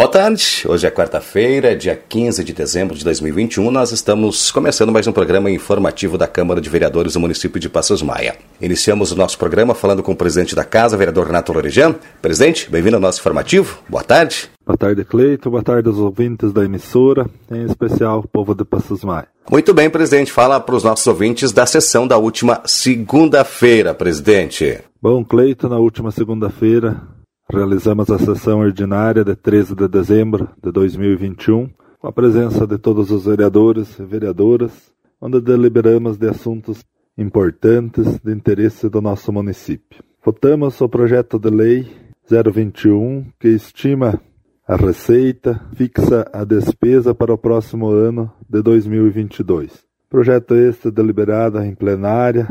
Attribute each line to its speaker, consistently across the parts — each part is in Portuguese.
Speaker 1: Boa tarde, hoje é quarta-feira, dia 15 de dezembro de 2021. Nós estamos começando mais um programa informativo da Câmara de Vereadores do município de Passos Maia. Iniciamos o nosso programa falando com o presidente da casa, vereador Renato Lorijan. Presidente, bem-vindo ao nosso informativo. Boa tarde.
Speaker 2: Boa tarde, Cleito. Boa tarde aos ouvintes da emissora, em especial o povo de Passos Maia.
Speaker 1: Muito bem, presidente. Fala para os nossos ouvintes da sessão da última segunda-feira, presidente.
Speaker 2: Bom, Cleito, na última segunda-feira Realizamos a sessão ordinária de 13 de dezembro de 2021, com a presença de todos os vereadores e vereadoras, onde deliberamos de assuntos importantes de interesse do nosso município. Votamos o projeto de lei 021, que estima a receita, fixa a despesa para o próximo ano de 2022. Projeto este deliberado em plenária,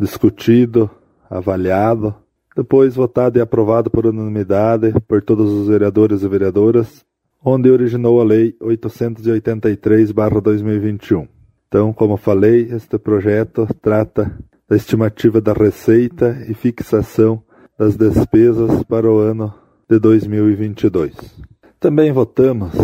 Speaker 2: discutido, avaliado, depois votado e aprovado por unanimidade por todos os vereadores e vereadoras, onde originou a Lei 883-2021. Então, como falei, este projeto trata da estimativa da receita e fixação das despesas para o ano de 2022. Também votamos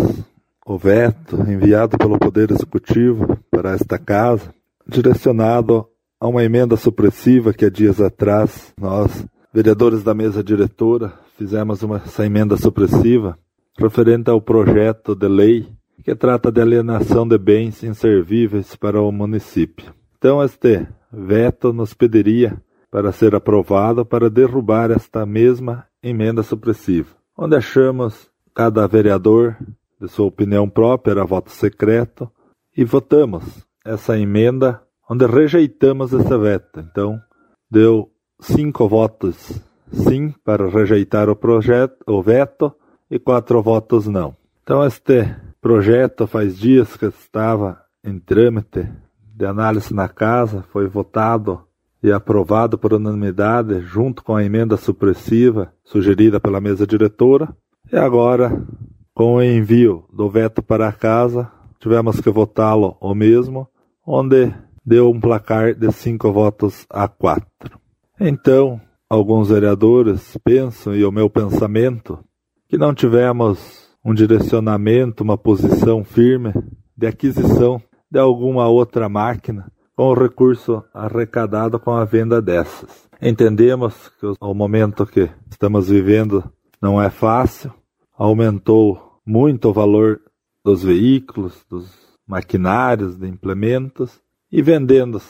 Speaker 2: o veto enviado pelo Poder Executivo para esta casa, direcionado a uma emenda supressiva que há dias atrás nós vereadores da mesa diretora, fizemos uma, essa emenda supressiva referente ao projeto de lei que trata de alienação de bens inservíveis para o município. Então, este veto nos pediria para ser aprovado para derrubar esta mesma emenda supressiva, onde achamos cada vereador de sua opinião própria, era voto secreto, e votamos essa emenda onde rejeitamos esse veto. Então, deu cinco votos sim para rejeitar o projeto, o veto, e quatro votos não. Então este projeto faz dias que estava em trâmite de análise na casa, foi votado e aprovado por unanimidade junto com a emenda supressiva sugerida pela mesa diretora. E agora, com o envio do veto para a casa, tivemos que votá-lo o mesmo, onde deu um placar de cinco votos a quatro. Então, alguns vereadores pensam, e o meu pensamento, que não tivemos um direcionamento, uma posição firme de aquisição de alguma outra máquina com o recurso arrecadado com a venda dessas. Entendemos que o momento que estamos vivendo não é fácil, aumentou muito o valor dos veículos, dos maquinários, de implementos, e vendendo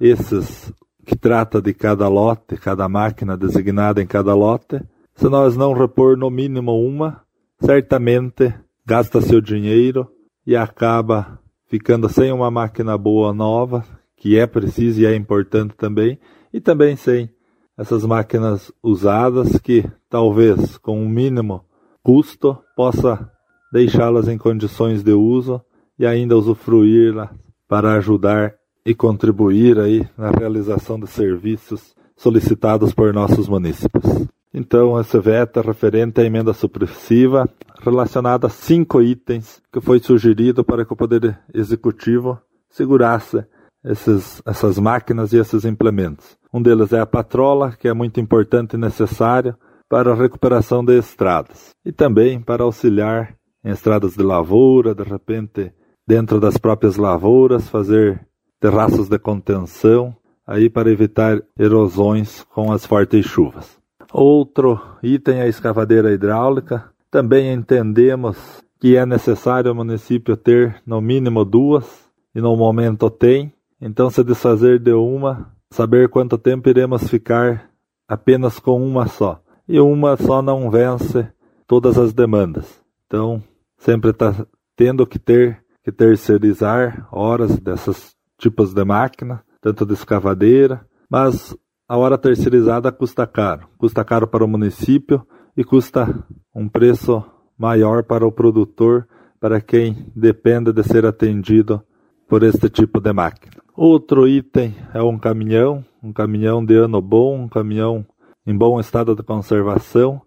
Speaker 2: esses que trata de cada lote, cada máquina designada em cada lote, se nós não repor no mínimo uma, certamente gasta seu dinheiro e acaba ficando sem uma máquina boa nova, que é preciso e é importante também, e também sem essas máquinas usadas que talvez com um mínimo custo possa deixá-las em condições de uso e ainda usufruir para ajudar e contribuir aí na realização de serviços solicitados por nossos municípios. Então, esse veto é referente à emenda supressiva relacionada a cinco itens que foi sugerido para que o Poder Executivo segurasse esses, essas máquinas e esses implementos. Um deles é a patrola, que é muito importante e necessário para a recuperação de estradas e também para auxiliar em estradas de lavoura, de repente, dentro das próprias lavouras, fazer terraços de contenção, aí para evitar erosões com as fortes chuvas. Outro item é a escavadeira hidráulica. Também entendemos que é necessário o município ter no mínimo duas, e no momento tem. Então, se desfazer de uma, saber quanto tempo iremos ficar apenas com uma só. E uma só não vence todas as demandas. Então, sempre está tendo que ter que terceirizar horas dessas tipos de máquina, tanto de escavadeira, mas a hora terceirizada custa caro. Custa caro para o município e custa um preço maior para o produtor, para quem depende de ser atendido por este tipo de máquina. Outro item é um caminhão, um caminhão de ano bom, um caminhão em bom estado de conservação,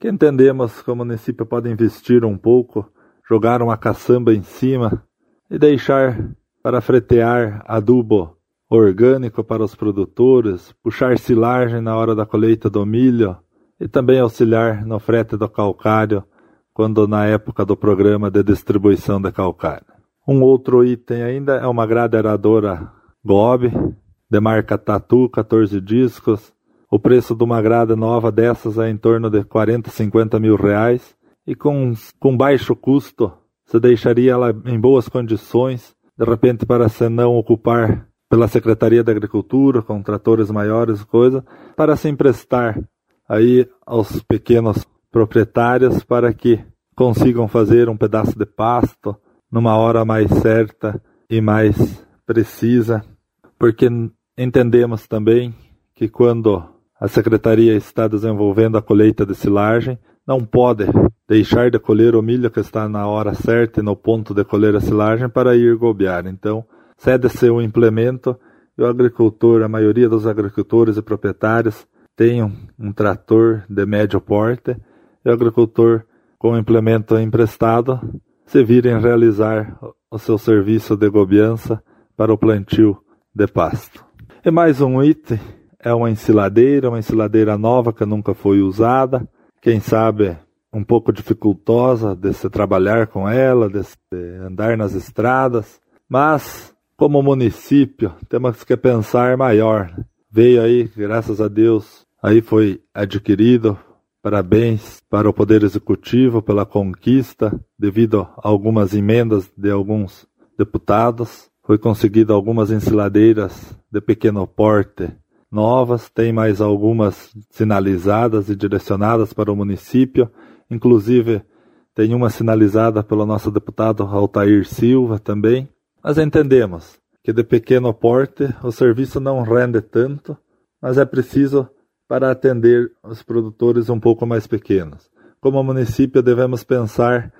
Speaker 2: que entendemos que o município pode investir um pouco, jogar uma caçamba em cima e deixar para fretear adubo orgânico para os produtores, puxar silagem na hora da colheita do milho e também auxiliar no frete do calcário quando na época do programa de distribuição de calcário. Um outro item ainda é uma grade aeradora Gob, de marca Tatu, 14 discos. O preço de uma grade nova dessas é em torno de 40, 50 mil reais. E com, com baixo custo, você deixaria ela em boas condições, de repente para se não ocupar pela Secretaria da Agricultura, com tratores maiores, coisa, para se emprestar aí aos pequenos proprietários para que consigam fazer um pedaço de pasto numa hora mais certa e mais precisa, porque entendemos também que quando a secretaria está desenvolvendo a colheita de silagem, não pode deixar de colher o milho que está na hora certa e no ponto de colher a silagem para ir gobear. Então, cede-se o implemento e o agricultor, a maioria dos agricultores e proprietários, tem um, um trator de médio porte e o agricultor com o implemento emprestado se vira em realizar o seu serviço de gobiança para o plantio de pasto. E mais um item é uma ensiladeira, uma ensiladeira nova que nunca foi usada, quem sabe um pouco dificultosa de se trabalhar com ela, de, andar nas estradas, mas como município, temos que pensar maior. Veio aí, graças a Deus, aí foi adquirido. Parabéns para o Poder Executivo pela conquista, devido a algumas emendas de alguns deputados. Foi conseguido algumas ensiladeiras de pequeno porte novas, tem mais algumas sinalizadas e direcionadas para o município, inclusive tem uma sinalizada pelo nosso deputado Altair Silva também. Mas entendemos que de pequeno porte o serviço não rende tanto, mas é preciso para atender os produtores um pouco mais pequenos. Como município, devemos pensar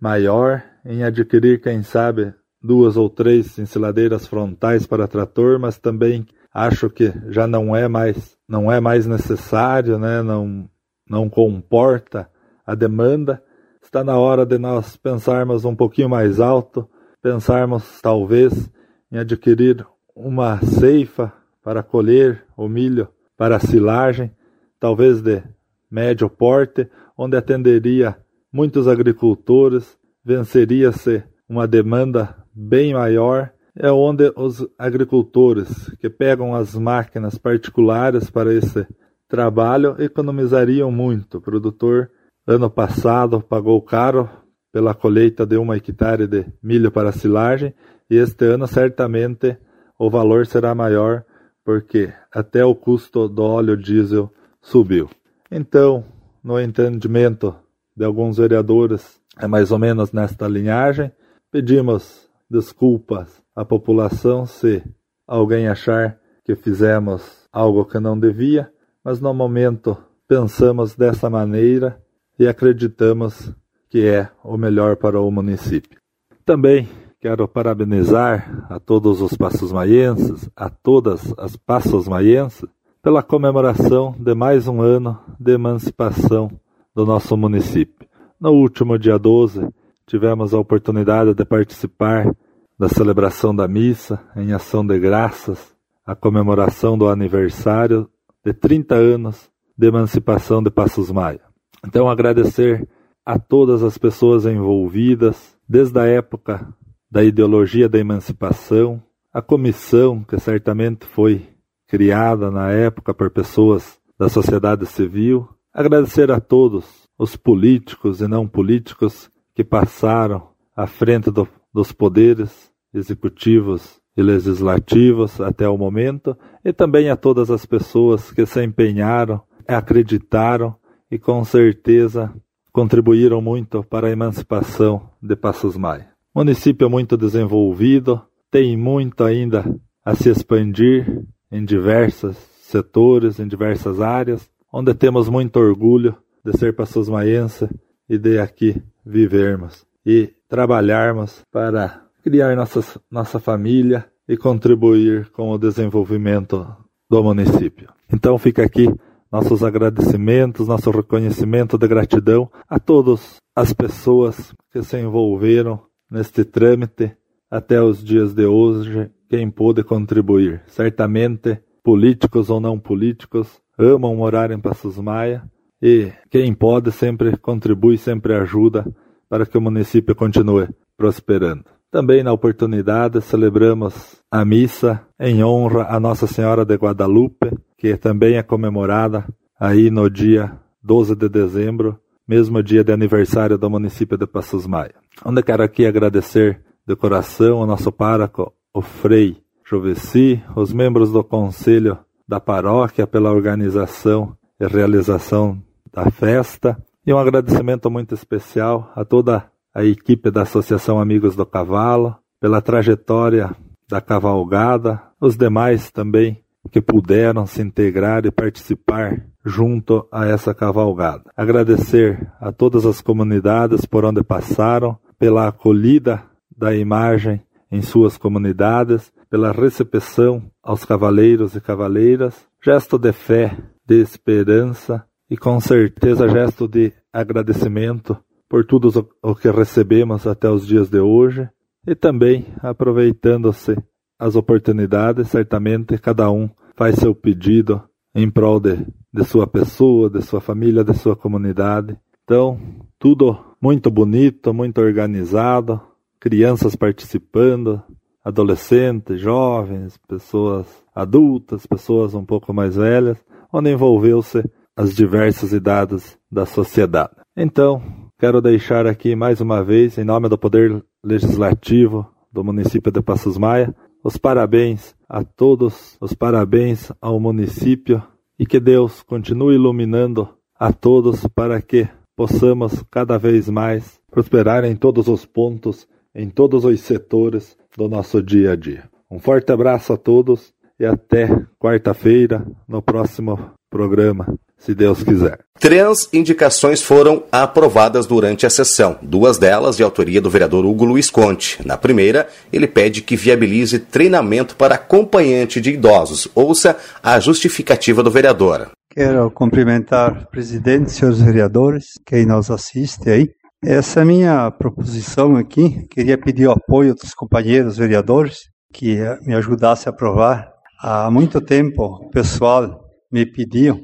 Speaker 2: maior em adquirir, quem sabe, duas ou três ensiladeiras frontais para trator, mas também acho que já não é mais não é mais necessário, né? Não não comporta a demanda. Está na hora de nós pensarmos um pouquinho mais alto pensarmos talvez em adquirir uma ceifa para colher o milho para silagem, talvez de médio porte, onde atenderia muitos agricultores, venceria-se uma demanda bem maior, é onde os agricultores que pegam as máquinas particulares para esse trabalho economizariam muito. O produtor ano passado pagou caro pela colheita de uma hectare de milho para silagem, e este ano certamente o valor será maior, porque até o custo do óleo diesel subiu. Então, no entendimento de alguns vereadores, é mais ou menos nesta linhagem, pedimos desculpas à população se alguém achar que fizemos algo que não devia, mas no momento pensamos dessa maneira e acreditamos que é o melhor para o município. Também quero parabenizar a todos os passos maienses, a todas as passos maienses, pela comemoração de mais um ano de emancipação do nosso município. No último dia 12, tivemos a oportunidade de participar da celebração da missa em ação de graças, a comemoração do aniversário de 30 anos de emancipação de Passos Maia. Então, agradecer a todas as pessoas envolvidas, desde a época da ideologia da emancipação, a comissão que certamente foi criada na época por pessoas da sociedade civil, agradecer a todos os políticos e não políticos que passaram à frente do, dos poderes executivos e legislativos até o momento, e também a todas as pessoas que se empenharam, acreditaram e com certeza contribuíram muito para a emancipação de Passos Maia. Município muito desenvolvido, tem muito ainda a se expandir em diversos setores, em diversas áreas, onde temos muito orgulho de ser Passos Maiense e de aqui vivermos e trabalharmos para criar nossa, nossa família e contribuir com o desenvolvimento do município. Então fica aqui nossos agradecimentos, nosso reconhecimento de gratidão a todas as pessoas que se envolveram neste trâmite até os dias de hoje, quem pôde contribuir. Certamente, políticos ou não políticos, amam morar em Passos Maia e quem pode sempre contribui, sempre ajuda para que o município continue prosperando. Também na oportunidade celebramos a missa em honra a Nossa Senhora de Guadalupe, que também é comemorada aí no dia 12 de dezembro, mesmo dia de aniversário do município de Passos Maia. Onde quero aqui agradecer de coração ao nosso pároco, o Frei Joveci, os membros do conselho da paróquia pela organização e realização da festa, e um agradecimento muito especial a toda a equipe da Associação Amigos do Cavalo, pela trajetória da cavalgada, os demais também que puderam se integrar e participar junto a essa cavalgada. Agradecer a todas as comunidades por onde passaram, pela acolhida da imagem em suas comunidades, pela recepção aos cavaleiros e cavaleiras, gesto de fé, de esperança e com certeza gesto de agradecimento por tudo o que recebemos até os dias de hoje e também aproveitando-se as oportunidades, certamente cada um faz seu pedido em prol de, de sua pessoa, de sua família, de sua comunidade. Então, tudo muito bonito, muito organizado, crianças participando, adolescentes, jovens, pessoas adultas, pessoas um pouco mais velhas, onde envolveu-se as diversas idades da sociedade. Então, quero deixar aqui mais uma vez, em nome do Poder Legislativo do município de Passos Maia, os parabéns a todos, os parabéns ao município e que Deus continue iluminando a todos para que possamos cada vez mais prosperar em todos os pontos, em todos os setores do nosso dia a dia. Um forte abraço a todos e até quarta-feira no próximo programa, se Deus quiser.
Speaker 1: Três indicações foram aprovadas durante a sessão, duas delas de autoria do vereador Hugo Luiz Conte. Na primeira, ele pede que viabilize treinamento para acompanhante de idosos. Ouça a justificativa do vereador.
Speaker 3: Quero cumprimentar o presidente, senhores vereadores, quem nos assiste aí. Essa é minha proposição aqui, queria pedir o apoio dos companheiros vereadores que me ajudasse a aprovar. Há muito tempo o pessoal me pediu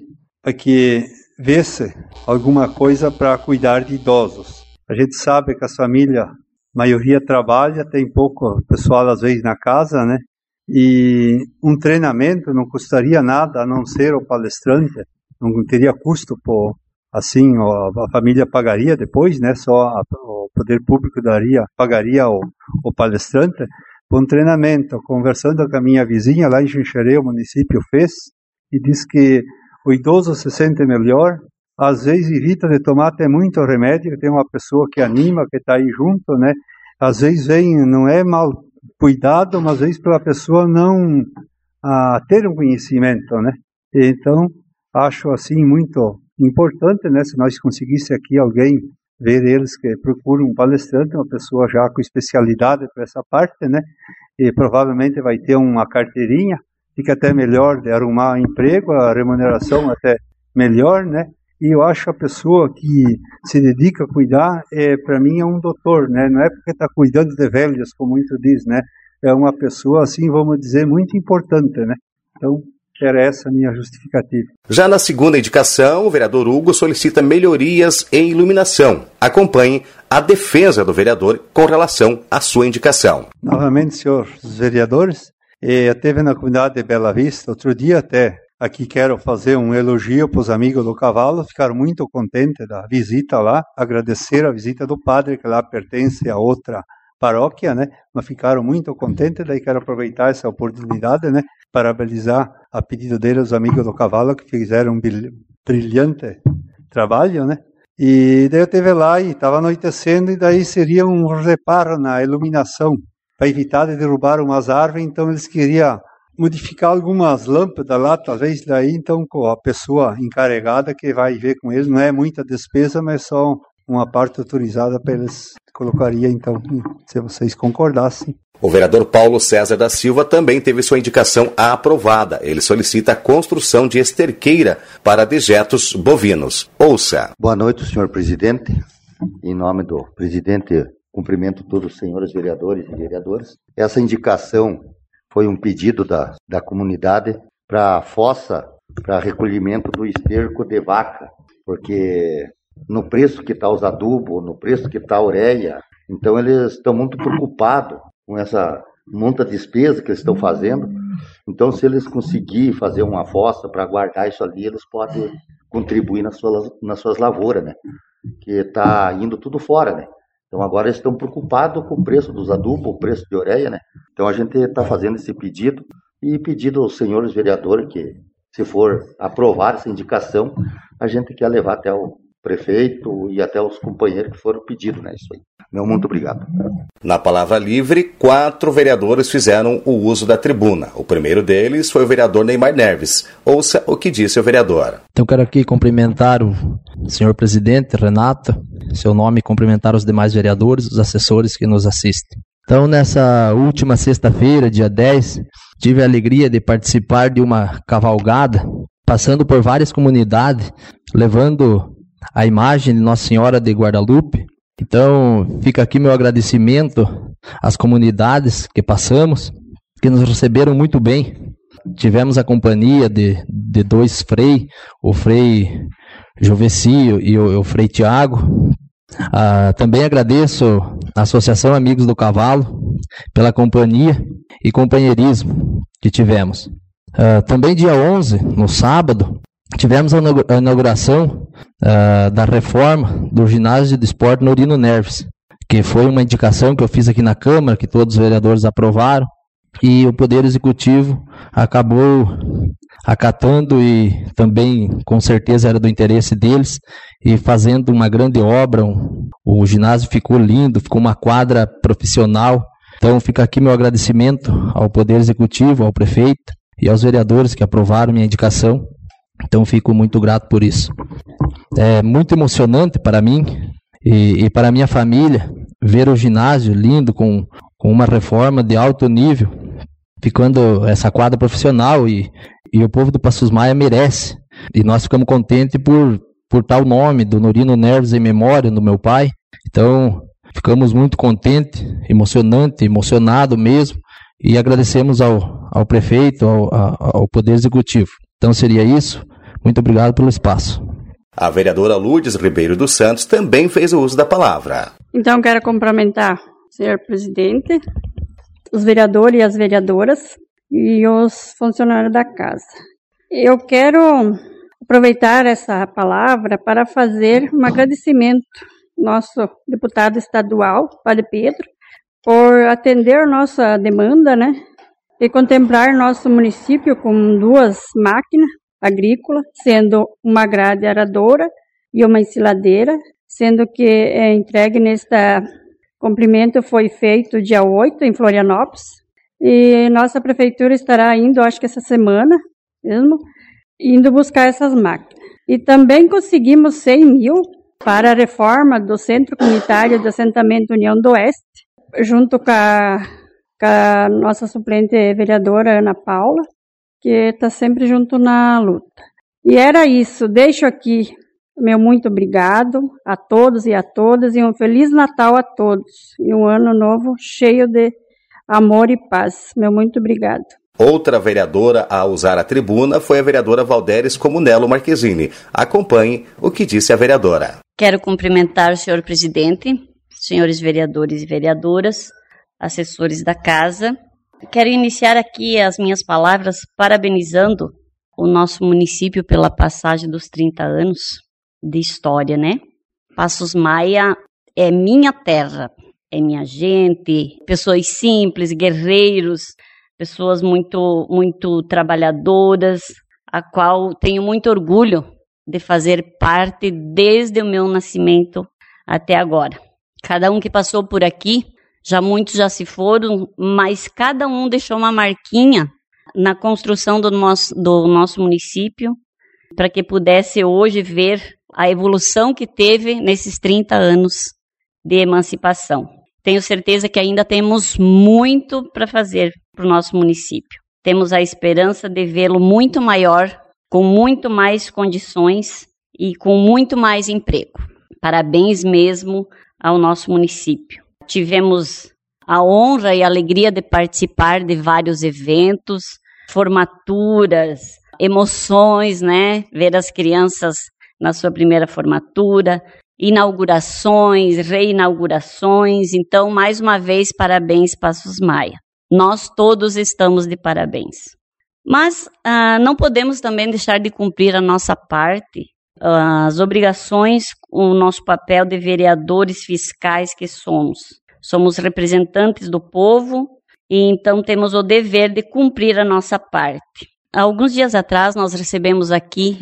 Speaker 3: que visse alguma coisa para cuidar de idosos. A gente sabe que as famílias, a maioria trabalha, tem pouco pessoal às vezes na casa, né? E um treinamento não custaria nada a não ser o palestrante, não teria custo por assim a família pagaria depois, né? Só a, o poder público daria pagaria o, o palestrante um treinamento. Conversando com a minha vizinha lá em Xinxerê, o município fez e diz que o idoso se sente melhor. Às vezes evita de tomar até muito remédio, tem uma pessoa que anima, que está aí junto, né? Às vezes vem, não é mal cuidado, mas às vezes para a pessoa não ah, ter um conhecimento, né? Então, acho assim muito importante, né? Se nós conseguisse aqui alguém ver eles que procuram um palestrante, uma pessoa já com especialidade para essa parte, né? E provavelmente vai ter uma carteirinha, fica até melhor de arrumar um emprego, a remuneração até melhor, né? E eu acho a pessoa que se dedica a cuidar, é, para mim, é um doutor, né? Não é porque está cuidando de velhos, como muito diz, né? É uma pessoa, assim, vamos dizer, muito importante, né? Então, era essa a minha justificativa.
Speaker 1: Já na segunda indicação, o vereador Hugo solicita melhorias em iluminação. Acompanhe a defesa do vereador com relação à sua indicação.
Speaker 3: Novamente, senhores vereadores, eu teve na comunidade de Bela Vista, outro dia até, Aqui quero fazer um elogio para os amigos do cavalo, ficaram muito contentes da visita lá, agradecer a visita do padre, que lá pertence a outra paróquia, né? Mas ficaram muito contentes, daí quero aproveitar essa oportunidade, né? Parabenizar a pedido deles os amigos do cavalo, que fizeram um brilhante trabalho, né? E daí eu esteve lá e estava anoitecendo, e daí seria um reparo na iluminação, para evitar de derrubar umas árvores, então eles queriam modificar algumas lâmpadas lá, talvez daí então com a pessoa encarregada que vai ver com eles, não é muita despesa, mas só uma parte autorizada para eles colocaria então, se vocês concordassem.
Speaker 1: O vereador Paulo César da Silva também teve sua indicação aprovada. Ele solicita a construção de esterqueira para dejetos bovinos. Ouça.
Speaker 4: Boa noite, senhor presidente. Em nome do presidente, cumprimento todos os senhores vereadores e vereadoras. Essa indicação foi um pedido da, da comunidade para a fossa para recolhimento do esterco de vaca porque no preço que está os adubos, no preço que está a ureia, então eles estão muito preocupados com essa monta despesa que eles estão fazendo. Então, se eles conseguirem fazer uma fossa para guardar isso ali, eles podem contribuir nas suas, nas suas lavouras, né? Que está indo tudo fora, né? Então agora eles estão preocupados com o preço dos adubos, o preço de ureia, né? Então a gente está fazendo esse pedido e pedido aos senhores vereadores que, se for aprovar essa indicação, a gente quer levar até o prefeito e até os companheiros que foram pedidos, né? Isso aí. Meu muito obrigado.
Speaker 1: Na palavra livre, quatro vereadores fizeram o uso da tribuna. O primeiro deles foi o vereador Neymar Neves. Ouça o que disse o vereador.
Speaker 5: Então quero aqui cumprimentar o senhor presidente Renato, seu nome, cumprimentar os demais vereadores, os assessores que nos assistem. Então, nessa última sexta-feira, dia 10, tive a alegria de participar de uma cavalgada, passando por várias comunidades, levando a imagem de Nossa Senhora de Guadalupe. Então, fica aqui meu agradecimento às comunidades que passamos, que nos receberam muito bem. Tivemos a companhia de, de dois frei, o frei Jovecio e o, o frei Tiago. Ah, também agradeço à Associação Amigos do Cavalo pela companhia e companheirismo que tivemos. Ah, também dia 11, no sábado, tivemos a inauguração uh, da reforma do ginásio de esporte Norino Nerves, que foi uma indicação que eu fiz aqui na Câmara, que todos os vereadores aprovaram, e o Poder Executivo acabou acatando e também com certeza era do interesse deles e fazendo uma grande obra. Um, o ginásio ficou lindo, ficou uma quadra profissional. Então fica aqui meu agradecimento ao Poder Executivo, ao prefeito e aos vereadores que aprovaram minha indicação. Então fico muito grato por isso. É muito emocionante para mim e, e para minha família ver o ginásio lindo com, com uma reforma de alto nível, ficando essa quadra profissional e, e o povo do Passos Maia merece. E nós ficamos contentes por, por tal nome do Norino Neves em memória do meu pai. Então ficamos muito contentes, emocionante, emocionado mesmo e agradecemos ao, ao prefeito, ao, ao Poder Executivo. Então seria isso. Muito obrigado pelo espaço.
Speaker 1: A vereadora Lourdes Ribeiro dos Santos também fez o uso da palavra.
Speaker 6: Então, quero cumprimentar o senhor presidente, os vereadores e as vereadoras e os funcionários da casa. Eu quero aproveitar essa palavra para fazer um agradecimento ao nosso deputado estadual, Padre Pedro, por atender nossa demanda, né? E contemplar nosso município com duas máquinas agrícola, sendo uma grade aradora e uma ensiladeira, sendo que é entregue neste cumprimento foi feito dia 8 em Florianópolis e nossa prefeitura estará indo, acho que essa semana mesmo, indo buscar essas máquinas. E também conseguimos 100 mil para a reforma do Centro Comunitário de Assentamento União do Oeste, junto com a, com a nossa suplente vereadora Ana Paula, que está sempre junto na luta. E era isso. Deixo aqui meu muito obrigado a todos e a todas e um feliz Natal a todos e um ano novo cheio de amor e paz. Meu muito obrigado.
Speaker 1: Outra vereadora a usar a tribuna foi a vereadora Valderes Comunello Marquezine. Acompanhe o que disse a vereadora.
Speaker 7: Quero cumprimentar o senhor presidente, senhores vereadores e vereadoras, assessores da casa Quero iniciar aqui as minhas palavras parabenizando o nosso município pela passagem dos 30 anos de história, né? Passos Maia é minha terra, é minha gente, pessoas simples, guerreiros, pessoas muito muito trabalhadoras, a qual tenho muito orgulho de fazer parte desde o meu nascimento até agora. Cada um que passou por aqui já muitos já se foram, mas cada um deixou uma marquinha na construção do nosso, do nosso município, para que pudesse hoje ver a evolução que teve nesses 30 anos de emancipação. Tenho certeza que ainda temos muito para fazer para o nosso município. Temos a esperança de vê-lo muito maior, com muito mais condições e com muito mais emprego. Parabéns mesmo ao nosso município tivemos a honra e a alegria de participar de vários eventos, formaturas, emoções, né? Ver as crianças na sua primeira formatura, inaugurações, reinaugurações. Então, mais uma vez, parabéns, Passos Maia. Nós todos estamos de parabéns. Mas ah, não podemos também deixar de cumprir a nossa parte, as obrigações, o nosso papel de vereadores fiscais que somos. Somos representantes do povo e então temos o dever de cumprir a nossa parte. Alguns dias atrás nós recebemos aqui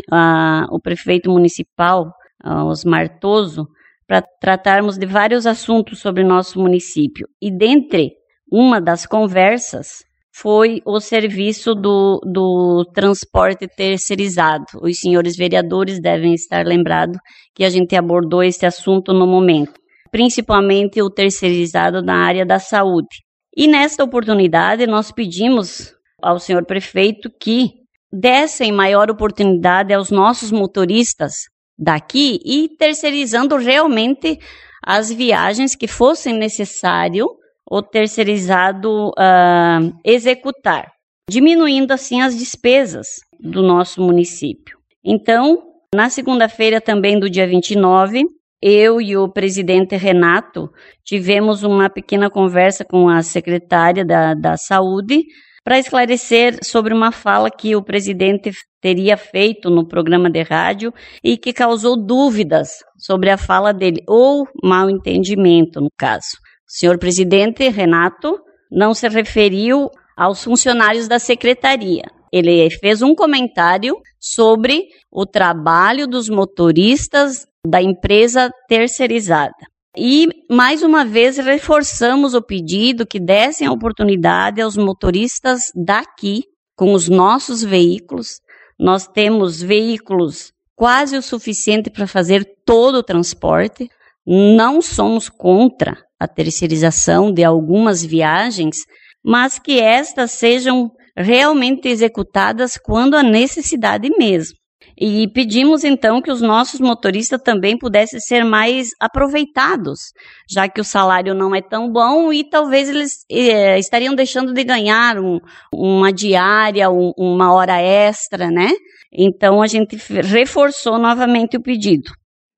Speaker 7: o prefeito municipal, uh, Osmar Toso, para tratarmos de vários assuntos sobre nosso município. E dentre uma das conversas foi o serviço do, do transporte terceirizado. Os senhores vereadores devem estar lembrados que a gente abordou esse assunto no momento, principalmente o terceirizado na área da saúde. E nesta oportunidade, nós pedimos ao senhor prefeito que dessem maior oportunidade aos nossos motoristas daqui e terceirizando realmente as viagens que fossem necessário o terceirizado uh, executar, diminuindo assim as despesas do nosso município. Então, na segunda-feira também do dia 29, eu e o presidente Renato tivemos uma pequena conversa com a secretária da, da Saúde para esclarecer sobre uma fala que o presidente teria feito no programa de rádio e que causou dúvidas sobre a fala dele, ou mal entendimento, no caso. Senhor presidente Renato não se referiu aos funcionários da secretaria. Ele fez um comentário sobre o trabalho dos motoristas da empresa terceirizada. E, mais uma vez, reforçamos o pedido que dessem a oportunidade aos motoristas daqui, com os nossos veículos. Nós temos veículos quase o suficiente para fazer todo o transporte. Não somos contra a terceirização de algumas viagens, mas que estas sejam realmente executadas quando a necessidade mesmo. E pedimos então que os nossos motoristas também pudessem ser mais aproveitados, já que o salário não é tão bom e talvez eles eh, estariam deixando de ganhar um, uma diária, um, uma hora extra, né? Então a gente reforçou novamente o pedido.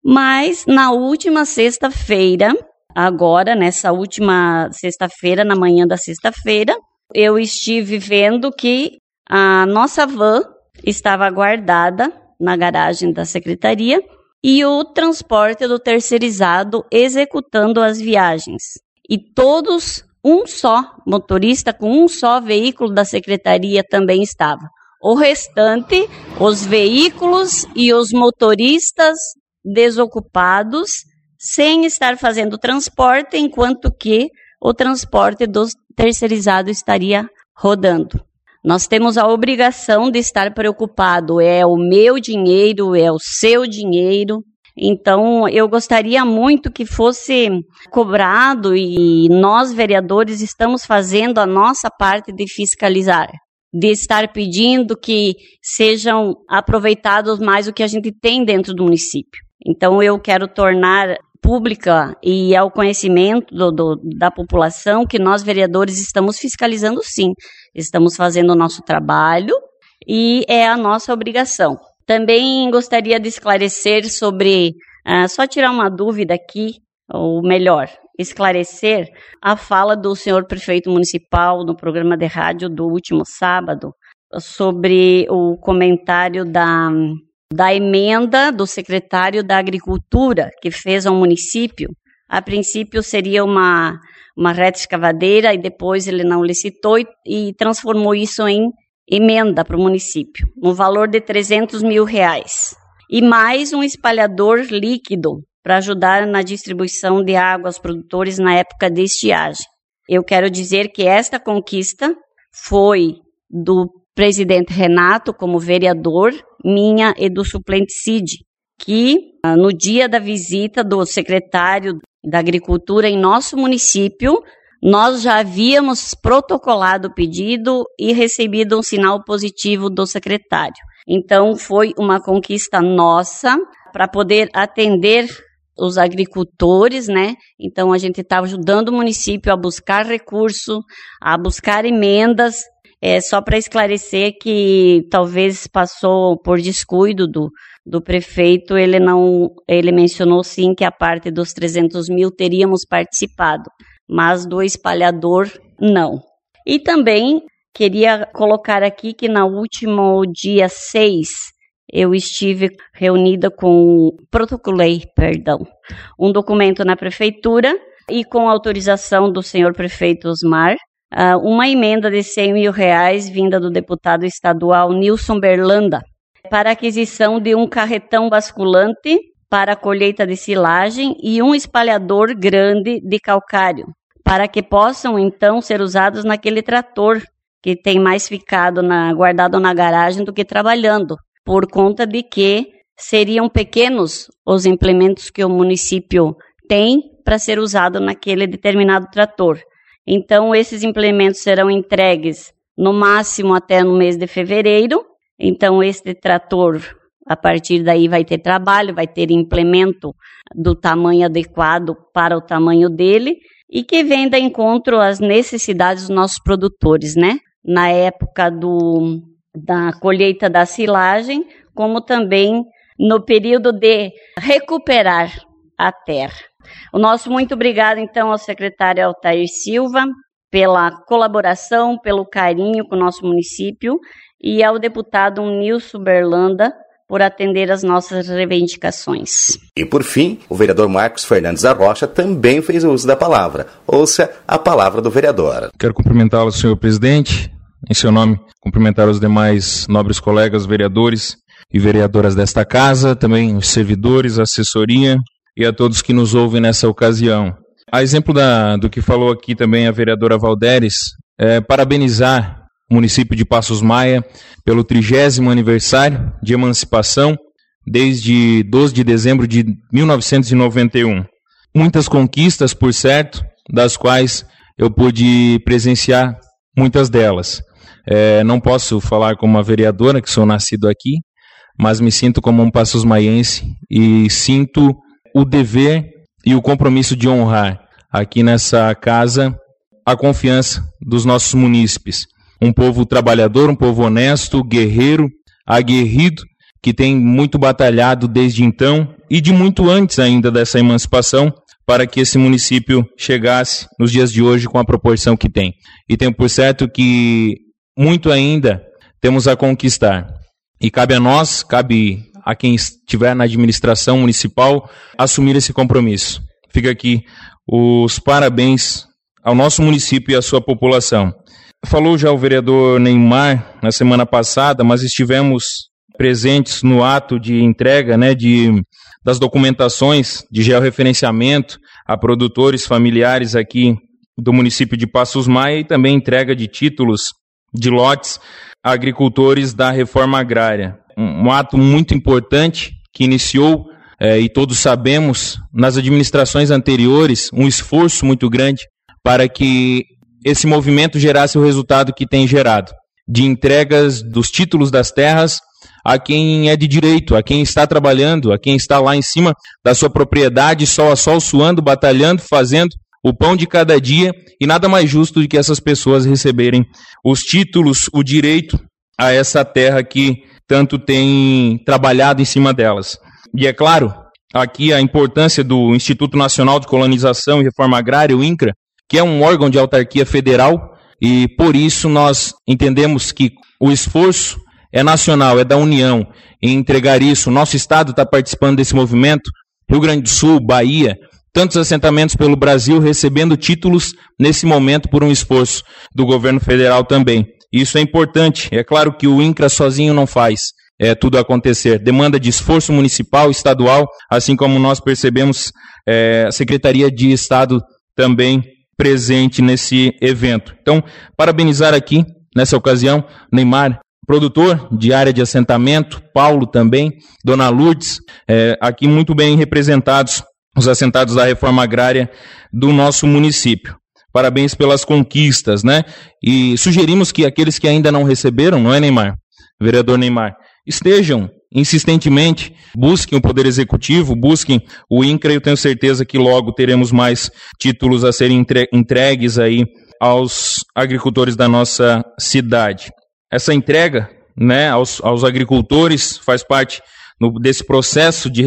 Speaker 7: Mas na última sexta-feira, agora, nessa última sexta-feira, na manhã da sexta-feira, eu estive vendo que a nossa van estava guardada na garagem da secretaria e o transporte do terceirizado executando as viagens. E todos, um só motorista com um só veículo da secretaria também estava. O restante, os veículos e os motoristas desocupados, sem estar fazendo transporte, enquanto que o transporte do terceirizado estaria rodando. Nós temos a obrigação de estar preocupado. É o meu dinheiro, é o seu dinheiro. Então, eu gostaria muito que fosse cobrado e nós, vereadores, estamos fazendo a nossa parte de fiscalizar, de estar pedindo que sejam aproveitados mais o que a gente tem dentro do município. Então, eu quero tornar pública e ao conhecimento do, do, da população que nós, vereadores, estamos fiscalizando sim. Estamos fazendo o nosso trabalho e é a nossa obrigação. Também gostaria de esclarecer sobre, uh, só tirar uma dúvida aqui, ou melhor, esclarecer a fala do senhor prefeito municipal no programa de rádio do último sábado sobre o comentário da da emenda do secretário da Agricultura que fez ao município. A princípio seria uma, uma reta escavadeira e depois ele não licitou e, e transformou isso em emenda para o município, no valor de 300 mil reais. E mais um espalhador líquido para ajudar na distribuição de água aos produtores na época de estiagem. Eu quero dizer que esta conquista foi do presidente Renato como vereador, minha e do suplente Cid, que ah, no dia da visita do secretário da Agricultura em nosso município, nós já havíamos protocolado o pedido e recebido um sinal positivo do secretário. Então, foi uma conquista nossa para poder atender os agricultores, né? Então, a gente estava ajudando o município a buscar recurso, a buscar emendas É só para esclarecer que talvez passou por descuido do, do prefeito, ele não, ele mencionou sim que a parte dos 300 mil teríamos participado, mas do espalhador não. E também queria colocar aqui que no último dia 6 eu estive reunida com, protocolei, perdão, um documento na prefeitura e com autorização do senhor prefeito Osmar, ah, uma emenda de 100 mil reais vinda do deputado estadual Nilson Berlanda para aquisição de um carretão basculante para colheita de silagem e um espalhador grande de calcário, para que possam então ser usados naquele trator que tem mais ficado na, guardado na garagem do que trabalhando, por conta de que seriam pequenos os implementos que o município tem para ser usado naquele determinado trator. Então, esses implementos serão entregues no máximo até no mês de fevereiro. Então, este trator, a partir daí, vai ter trabalho, vai ter implemento do tamanho adequado para o tamanho dele e que vem de encontro às necessidades dos nossos produtores, né? Na época do, da colheita da silagem, como também no período de recuperar a terra. O nosso muito obrigado, então, ao secretário Altair Silva pela colaboração, pelo carinho com o nosso município e ao deputado Nilson Berlanda por atender as nossas reivindicações.
Speaker 1: E por fim, o vereador Marcos Fernandes da Rocha também fez uso da palavra. Ouça a palavra do vereador.
Speaker 8: Quero cumprimentá-lo, senhor presidente, em seu nome, cumprimentar os demais nobres colegas vereadores e vereadoras desta casa, também os servidores, assessoria, e a todos que nos ouvem nessa ocasião. A exemplo da, do que falou aqui também a vereadora Valderes, é, parabenizar o município de Passos Maia pelo trigésimo aniversário de emancipação, desde 12 de dezembro de 1991. Muitas conquistas, por certo, das quais eu pude presenciar muitas delas. É, não posso falar como uma vereadora, que sou nascido aqui, mas me sinto como um passos maiense e sinto o dever e o compromisso de honrar aqui nessa casa a confiança dos nossos munícipes. Um povo trabalhador, um povo honesto, guerreiro, aguerrido, que tem muito batalhado desde então e de muito antes ainda dessa emancipação para que esse município chegasse nos dias de hoje com a proporção que tem. E tenho por certo que muito ainda temos a conquistar. E cabe a nós, cabe a quem estiver na administração municipal assumir esse compromisso. Fica aqui os parabéns ao nosso município e à sua população. Falou já o vereador Neymar na semana passada, mas estivemos presentes no ato de entrega né, de, das documentações de georreferenciamento a produtores familiares aqui do município de Passos Maia e também entrega de títulos de lotes a agricultores da reforma agrária um ato muito importante que iniciou, é, e todos sabemos, nas administrações anteriores, um esforço muito grande para que esse movimento gerasse o resultado que tem gerado, de entregas dos títulos das terras a quem é de direito, a quem está trabalhando, a quem está lá em cima da sua propriedade, sol a sol, suando, batalhando, fazendo o pão de cada dia, e nada mais justo do que essas pessoas receberem os títulos, o direito a essa terra que tanto tem trabalhado em cima delas. E é claro, aqui a importância do Instituto Nacional de Colonização e Reforma Agrária, o INCRA, que é um órgão de autarquia federal, e por isso nós entendemos que o esforço é nacional, é da União, em entregar isso. Nosso estado está participando desse movimento, Rio Grande do Sul, Bahia, tantos assentamentos pelo Brasil recebendo títulos nesse momento por um esforço do governo federal também. Isso é importante. É claro que o INCRA sozinho não faz é, tudo acontecer. Demanda de esforço municipal, estadual, assim como nós percebemos é, a Secretaria de Estado também presente nesse evento. Então, parabenizar aqui, nessa ocasião, Neymar, produtor de área de assentamento, Paulo também, Dona Lourdes, é, aqui muito bem representados os assentados da reforma agrária do nosso município. Parabéns pelas conquistas, né? E sugerimos que aqueles que ainda não receberam, não é, Neymar? Vereador Neymar, estejam insistentemente, busquem o Poder Executivo, busquem o INCRA, eu tenho certeza que logo teremos mais títulos a serem entregues aí aos agricultores da nossa cidade. Essa entrega né, aos, aos agricultores faz parte no, desse processo de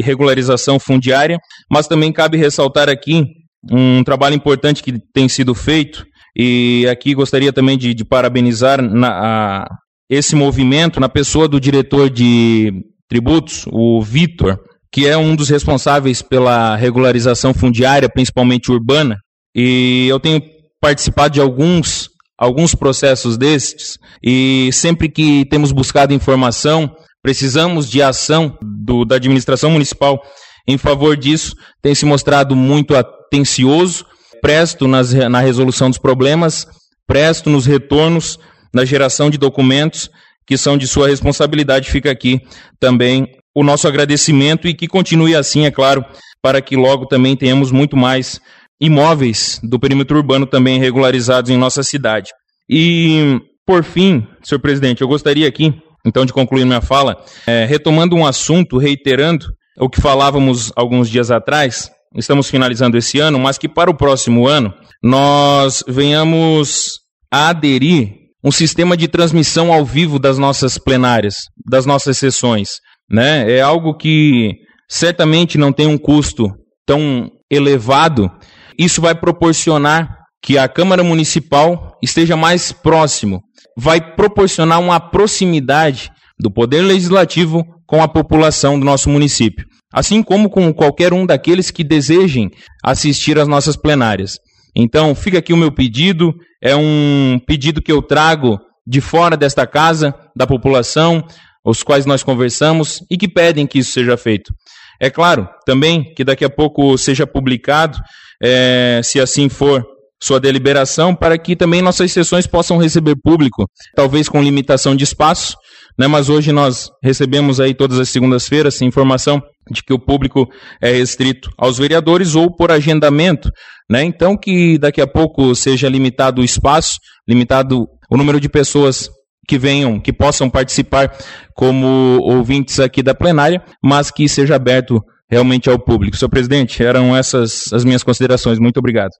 Speaker 8: regularização fundiária, mas também cabe ressaltar aqui um trabalho importante que tem sido feito, e aqui gostaria também de, de parabenizar na, a, esse movimento na pessoa do diretor de tributos, o Vitor, que é um dos responsáveis pela regularização fundiária, principalmente urbana, e eu tenho participado de alguns alguns processos destes. E sempre que temos buscado informação, precisamos de ação do, da administração municipal em favor disso, tem se mostrado muito atencioso, presto nas, na resolução dos problemas, presto nos retornos, na geração de documentos que são de sua responsabilidade. Fica aqui também o nosso agradecimento e que continue assim, é claro, para que logo também tenhamos muito mais imóveis do perímetro urbano também regularizados em nossa cidade. E, por fim, senhor presidente, eu gostaria aqui, então, de concluir minha fala, é, retomando um assunto, reiterando o que falávamos alguns dias atrás, estamos finalizando esse ano, mas que para o próximo ano nós venhamos a aderir um sistema de transmissão ao vivo das nossas plenárias, das nossas sessões. Né? É algo que certamente não tem um custo tão elevado isso vai proporcionar que a Câmara Municipal esteja mais próximo, vai proporcionar uma proximidade do Poder Legislativo com a população do nosso município, assim como com qualquer um daqueles que desejem assistir às nossas plenárias. Então, fica aqui o meu pedido, é um pedido que eu trago de fora desta casa, da população, os quais nós conversamos e que pedem que isso seja feito. É claro, também que daqui a pouco seja publicado é, se assim for sua deliberação, para que também nossas sessões possam receber público, talvez com limitação de espaço, né, mas hoje nós recebemos aí todas as segundas-feiras informação de que o público é restrito aos vereadores ou por agendamento, né, então que daqui a pouco seja limitado o espaço, limitado o número de pessoas que venham, que possam participar como ouvintes aqui da plenária, mas que seja aberto realmente ao público. Senhor presidente, eram essas as minhas considerações. Muito obrigado.